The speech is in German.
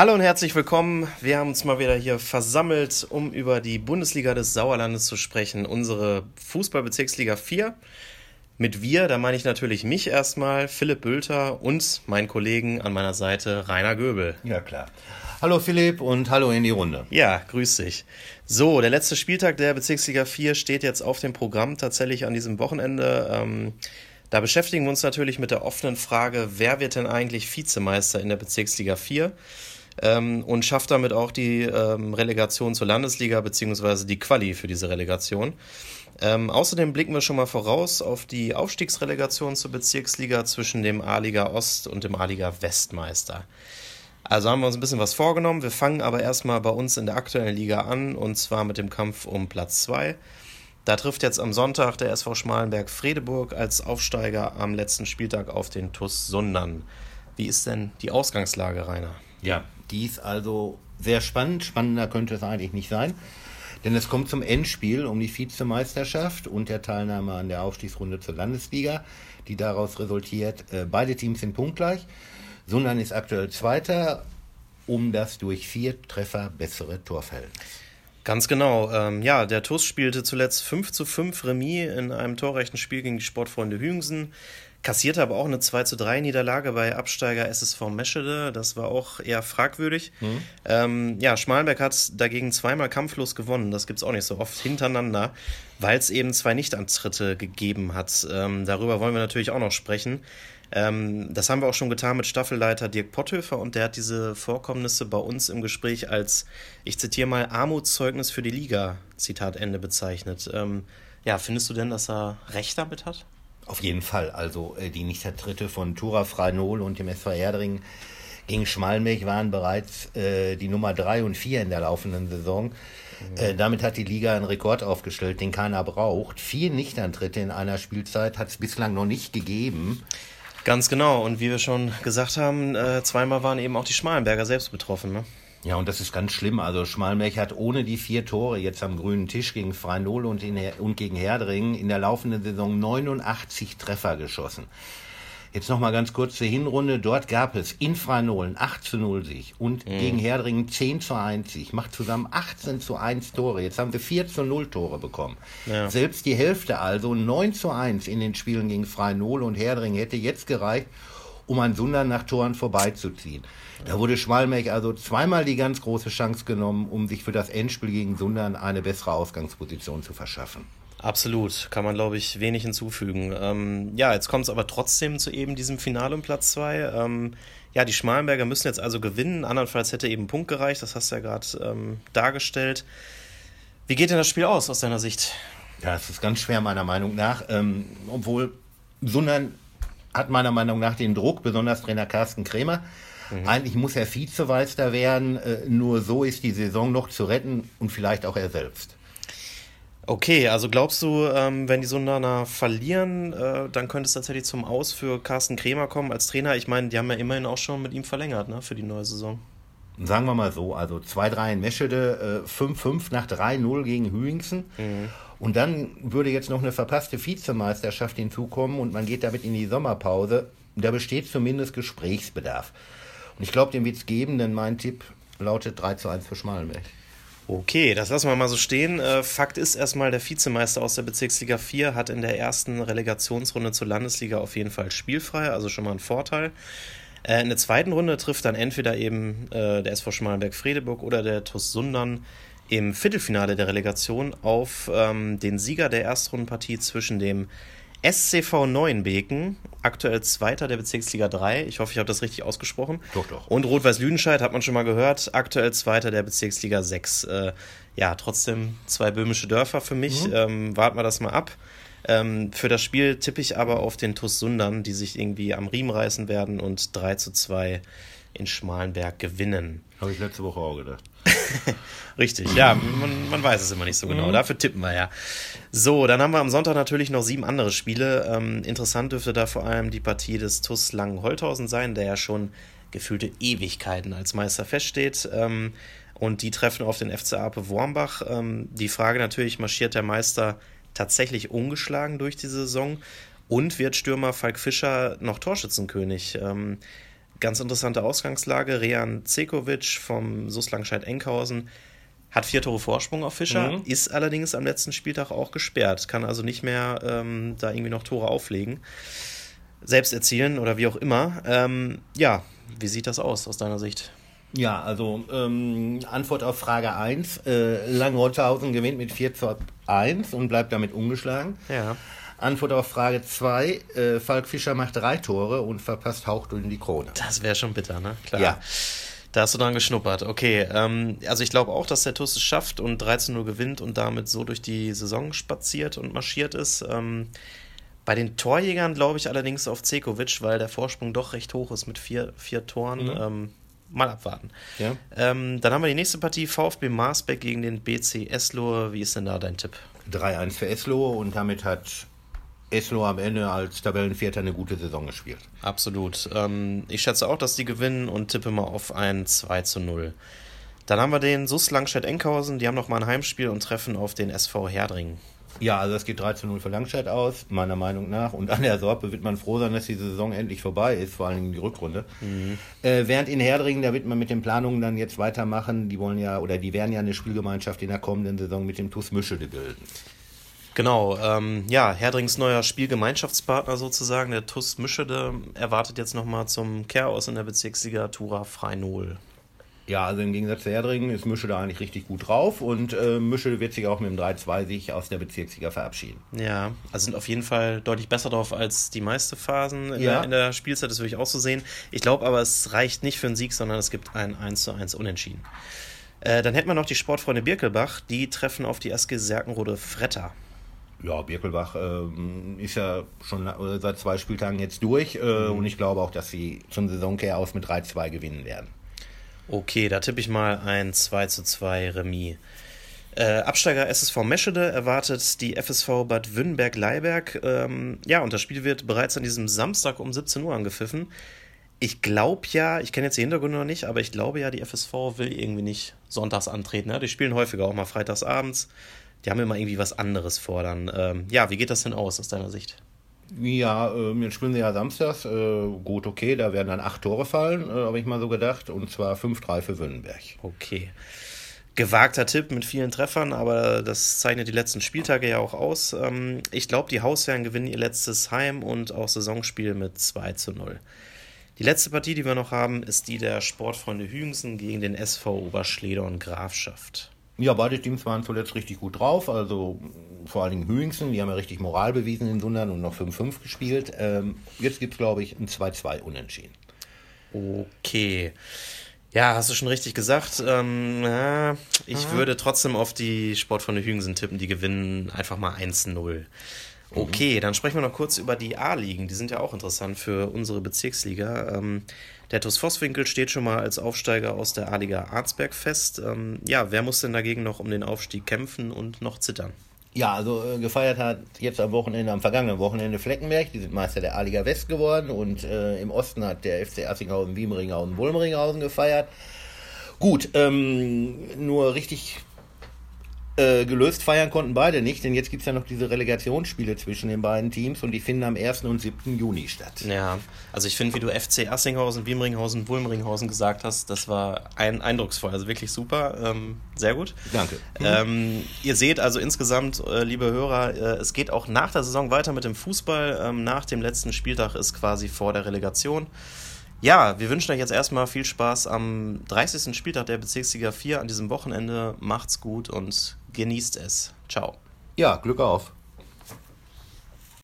Hallo und herzlich willkommen. Wir haben uns mal wieder hier versammelt, um über die Bundesliga des Sauerlandes zu sprechen, unsere Fußballbezirksliga 4. Mit wir, da meine ich natürlich mich erstmal, Philipp Bülter und meinen Kollegen an meiner Seite Rainer Göbel. Ja, klar. Hallo Philipp und hallo in die Runde. Ja, grüß dich. So, der letzte Spieltag der Bezirksliga 4 steht jetzt auf dem Programm tatsächlich an diesem Wochenende. Ähm, da beschäftigen wir uns natürlich mit der offenen Frage, wer wird denn eigentlich Vizemeister in der Bezirksliga 4? Ähm, und schafft damit auch die ähm, Relegation zur Landesliga beziehungsweise die Quali für diese Relegation. Ähm, außerdem blicken wir schon mal voraus auf die Aufstiegsrelegation zur Bezirksliga zwischen dem A-Liga Ost und dem A-Liga Westmeister. Also haben wir uns ein bisschen was vorgenommen. Wir fangen aber erstmal bei uns in der aktuellen Liga an und zwar mit dem Kampf um Platz 2. Da trifft jetzt am Sonntag der SV Schmalenberg-Fredeburg als Aufsteiger am letzten Spieltag auf den TUS Sundern. Wie ist denn die Ausgangslage, Rainer? Ja, dies also sehr spannend. Spannender könnte es eigentlich nicht sein. Denn es kommt zum Endspiel um die Vizemeisterschaft und der Teilnahme an der Aufstiegsrunde zur Landesliga, die daraus resultiert. Äh, beide Teams sind punktgleich. Sundern ist aktuell Zweiter, um das durch vier Treffer bessere Torverhältnis. Ganz genau. Ähm, ja, der TUS spielte zuletzt 5 zu 5 Remis in einem torrechten Spiel gegen die Sportfreunde Hüngsen kassierte aber auch eine 2 zu 3 Niederlage bei Absteiger SSV Meschede. Das war auch eher fragwürdig. Mhm. Ähm, ja, Schmalenberg hat dagegen zweimal kampflos gewonnen. Das gibt es auch nicht so oft hintereinander, weil es eben zwei Nichtantritte gegeben hat. Ähm, darüber wollen wir natürlich auch noch sprechen. Ähm, das haben wir auch schon getan mit Staffelleiter Dirk Potthöfer und der hat diese Vorkommnisse bei uns im Gespräch als, ich zitiere mal, Armutszeugnis für die Liga, Zitat Ende bezeichnet. Ähm, ja, findest du denn, dass er recht damit hat? Auf jeden Fall. Also äh, die Nichtertritte von Tura Freinol und dem SV Erdring gegen Schmalmilch waren bereits äh, die Nummer 3 und 4 in der laufenden Saison. Mhm. Äh, damit hat die Liga einen Rekord aufgestellt, den keiner braucht. Vier Nichtantritte in einer Spielzeit hat es bislang noch nicht gegeben. Ganz genau. Und wie wir schon gesagt haben, äh, zweimal waren eben auch die Schmalenberger selbst betroffen. Ne? Ja, und das ist ganz schlimm. Also Schmalmech hat ohne die vier Tore jetzt am grünen Tisch gegen Freinol und, und gegen Herdringen in der laufenden Saison 89 Treffer geschossen. Jetzt nochmal ganz kurz zur Hinrunde. Dort gab es in Freinol 8 zu 0 Sieg und mhm. gegen Herdringen 10 zu 1 Sieg. Macht zusammen 18 zu 1 Tore. Jetzt haben sie 4 zu 0 Tore bekommen. Ja. Selbst die Hälfte, also 9 zu 1 in den Spielen gegen Freinol und Herdringen hätte jetzt gereicht, um an Sundern nach Toren vorbeizuziehen. Da wurde Schmalmech also zweimal die ganz große Chance genommen, um sich für das Endspiel gegen Sundern eine bessere Ausgangsposition zu verschaffen. Absolut, kann man glaube ich wenig hinzufügen. Ähm, ja, jetzt kommt es aber trotzdem zu eben diesem Finale um Platz 2. Ähm, ja, die Schmalenberger müssen jetzt also gewinnen, andernfalls hätte eben Punkt gereicht, das hast du ja gerade ähm, dargestellt. Wie geht denn das Spiel aus aus deiner Sicht? Ja, es ist ganz schwer meiner Meinung nach, ähm, obwohl Sundern hat meiner Meinung nach den Druck, besonders Trainer Carsten Krämer. Mhm. Eigentlich muss er Vizemeister werden, äh, nur so ist die Saison noch zu retten und vielleicht auch er selbst. Okay, also glaubst du, ähm, wenn die Sundaner verlieren, äh, dann könnte es tatsächlich zum Aus für Carsten Krämer kommen als Trainer? Ich meine, die haben ja immerhin auch schon mit ihm verlängert ne, für die neue Saison. Sagen wir mal so, also 2-3 in Meschede, 5-5 äh, nach 3-0 gegen Hüingsen. Mhm. Und dann würde jetzt noch eine verpasste Vizemeisterschaft hinzukommen und man geht damit in die Sommerpause. Da besteht zumindest Gesprächsbedarf. Und ich glaube, den wird es geben, denn mein Tipp lautet 3 zu 1 für Schmalenberg. Okay, das lassen wir mal so stehen. Äh, Fakt ist erstmal, der Vizemeister aus der Bezirksliga 4 hat in der ersten Relegationsrunde zur Landesliga auf jeden Fall spielfrei, also schon mal ein Vorteil. Äh, in der zweiten Runde trifft dann entweder eben äh, der SV Schmalenberg-Fredeburg oder der TuS Sundern im Viertelfinale der Relegation auf ähm, den Sieger der Erstrundenpartie zwischen dem SCV Neuenbeken, aktuell Zweiter der Bezirksliga 3. Ich hoffe, ich habe das richtig ausgesprochen. Doch, doch. Und Rot-Weiß Lüdenscheid hat man schon mal gehört, aktuell Zweiter der Bezirksliga 6. Äh, ja, trotzdem zwei böhmische Dörfer für mich. Mhm. Ähm, warten wir das mal ab. Ähm, für das Spiel tippe ich aber auf den TuS Sundern, die sich irgendwie am Riemen reißen werden und 3 zu 2 in Schmalenberg gewinnen. Habe ich letzte Woche auch gedacht. Richtig, ja, man, man, weiß es immer nicht so genau. Mhm. Dafür tippen wir ja. So, dann haben wir am Sonntag natürlich noch sieben andere Spiele. Ähm, interessant dürfte da vor allem die Partie des TuS Langen-Holthausen sein, der ja schon gefühlte Ewigkeiten als Meister feststeht. Ähm, und die treffen auf den FC Ape Wormbach. Ähm, die Frage natürlich, marschiert der Meister tatsächlich ungeschlagen durch die Saison? Und wird Stürmer Falk Fischer noch Torschützenkönig? Ganz interessante Ausgangslage. Rehan Cekovic vom SUS Langscheid-Enkhausen hat vier Tore Vorsprung auf Fischer, mhm. ist allerdings am letzten Spieltag auch gesperrt, kann also nicht mehr ähm, da irgendwie noch Tore auflegen, selbst erzielen oder wie auch immer. Ähm, ja, wie sieht das aus aus deiner Sicht? Ja, also ähm, Antwort auf Frage 1. Äh, Langrotthausen gewinnt mit 4 zu 1 und bleibt damit ungeschlagen. Ja. Antwort auf Frage 2. Äh, Falk Fischer macht drei Tore und verpasst Hauchdünn die Krone. Das wäre schon bitter, ne? Klar. Ja. Da hast du dran geschnuppert. Okay, ähm, also ich glaube auch, dass der TUS es schafft und 13 0 gewinnt und damit so durch die Saison spaziert und marschiert ist. Ähm, bei den Torjägern glaube ich allerdings auf Zekovic, weil der Vorsprung doch recht hoch ist mit vier, vier Toren. Mhm. Ähm, mal abwarten. Ja. Ähm, dann haben wir die nächste Partie, VfB Marsbeck gegen den BC Eslohe. Wie ist denn da dein Tipp? 3-1 für Eslohe und damit hat Eslo am Ende als Tabellenvierter eine gute Saison gespielt. Absolut. Ähm, ich schätze auch, dass die gewinnen und tippe mal auf ein 2 zu 0. Dann haben wir den SUS Langstedt-Enkhausen, die haben noch mal ein Heimspiel und treffen auf den SV Herdringen. Ja, also es geht 3 zu 0 für Langstedt aus, meiner Meinung nach. Und an der Sorpe wird man froh sein, dass die Saison endlich vorbei ist, vor allen Dingen die Rückrunde. Mhm. Äh, während in Herdringen, da wird man mit den Planungen dann jetzt weitermachen. Die wollen ja, oder die werden ja eine Spielgemeinschaft in der kommenden Saison mit dem TuS Mischede bilden. Genau, ähm, ja, Herdrings neuer Spielgemeinschaftspartner sozusagen, der TUS Mischede, erwartet jetzt nochmal zum Chaos in der Bezirksliga Tura Freinol. Ja, also im Gegensatz zu Herdringen ist Mischede eigentlich richtig gut drauf und äh, Mischede wird sich auch mit dem 3-2 sich aus der Bezirksliga verabschieden. Ja, also sind auf jeden Fall deutlich besser drauf als die meiste Phasen in, ja. der, in der Spielzeit, das würde ich auch so sehen. Ich glaube aber, es reicht nicht für einen Sieg, sondern es gibt ein 1 zu 1 Unentschieden. Äh, dann hätten wir noch die Sportfreunde Birkelbach, die treffen auf die SG Serkenrode Fretter. Ja, Birkelbach ähm, ist ja schon äh, seit zwei Spieltagen jetzt durch äh, mhm. und ich glaube auch, dass sie zum Saisonkehr aus mit 3-2 gewinnen werden. Okay, da tippe ich mal ein 2 zu 2 Remis. Äh, Absteiger SSV Meschede erwartet die FSV Bad Wünnberg-Leiberg. Ähm, ja, und das Spiel wird bereits an diesem Samstag um 17 Uhr angepfiffen. Ich glaube ja, ich kenne jetzt die Hintergründe noch nicht, aber ich glaube ja, die FSV will irgendwie nicht sonntags antreten. Ne? Die spielen häufiger auch mal freitags abends die haben immer irgendwie was anderes fordern. Ähm, ja, wie geht das denn aus aus deiner Sicht? Ja, äh, jetzt spielen sie ja samstags. Äh, gut, okay, da werden dann acht Tore fallen, äh, habe ich mal so gedacht. Und zwar 5-3 für Wünnenberg. Okay. Gewagter Tipp mit vielen Treffern, aber das zeichnet die letzten Spieltage ja auch aus. Ähm, ich glaube, die Hausherren gewinnen ihr letztes Heim- und auch Saisonspiel mit 2 zu 0. Die letzte Partie, die wir noch haben, ist die der Sportfreunde Hügensen gegen den SV Oberschleder und Grafschaft. Ja, beide Teams waren zuletzt richtig gut drauf. Also vor allen Dingen Hüingsen, die haben ja richtig Moral bewiesen in Sundern und noch 5-5 gespielt. Ähm, jetzt gibt es, glaube ich, ein 2-2 Unentschieden. Okay. Ja, hast du schon richtig gesagt. Ähm, ja, ich Aha. würde trotzdem auf die Sportfreunde Hügensen tippen. Die gewinnen einfach mal 1-0. Okay, dann sprechen wir noch kurz über die A-Ligen. Die sind ja auch interessant für unsere Bezirksliga. Ähm, der TuS Vosswinkel steht schon mal als Aufsteiger aus der A-Liga Arzberg fest. Ähm, ja, wer muss denn dagegen noch um den Aufstieg kämpfen und noch zittern? Ja, also äh, gefeiert hat jetzt am Wochenende, am vergangenen Wochenende Fleckenberg, die sind Meister der A-Liga West geworden und äh, im Osten hat der FC Assinghausen, Wiemeringhausen, Wulmeringhausen gefeiert. Gut, ähm, nur richtig äh, gelöst feiern konnten beide nicht, denn jetzt gibt es ja noch diese Relegationsspiele zwischen den beiden Teams und die finden am 1. und 7. Juni statt. Ja, also ich finde, wie du FC Assinghausen, Wiemringhausen, Wulmringhausen gesagt hast, das war ein eindrucksvoll, also wirklich super, ähm, sehr gut. Danke. Ähm, ihr seht also insgesamt, äh, liebe Hörer, äh, es geht auch nach der Saison weiter mit dem Fußball. Ähm, nach dem letzten Spieltag ist quasi vor der Relegation. Ja, wir wünschen euch jetzt erstmal viel Spaß am 30. Spieltag der Bezirksliga 4 an diesem Wochenende. Macht's gut und genießt es. Ciao. Ja, Glück auf.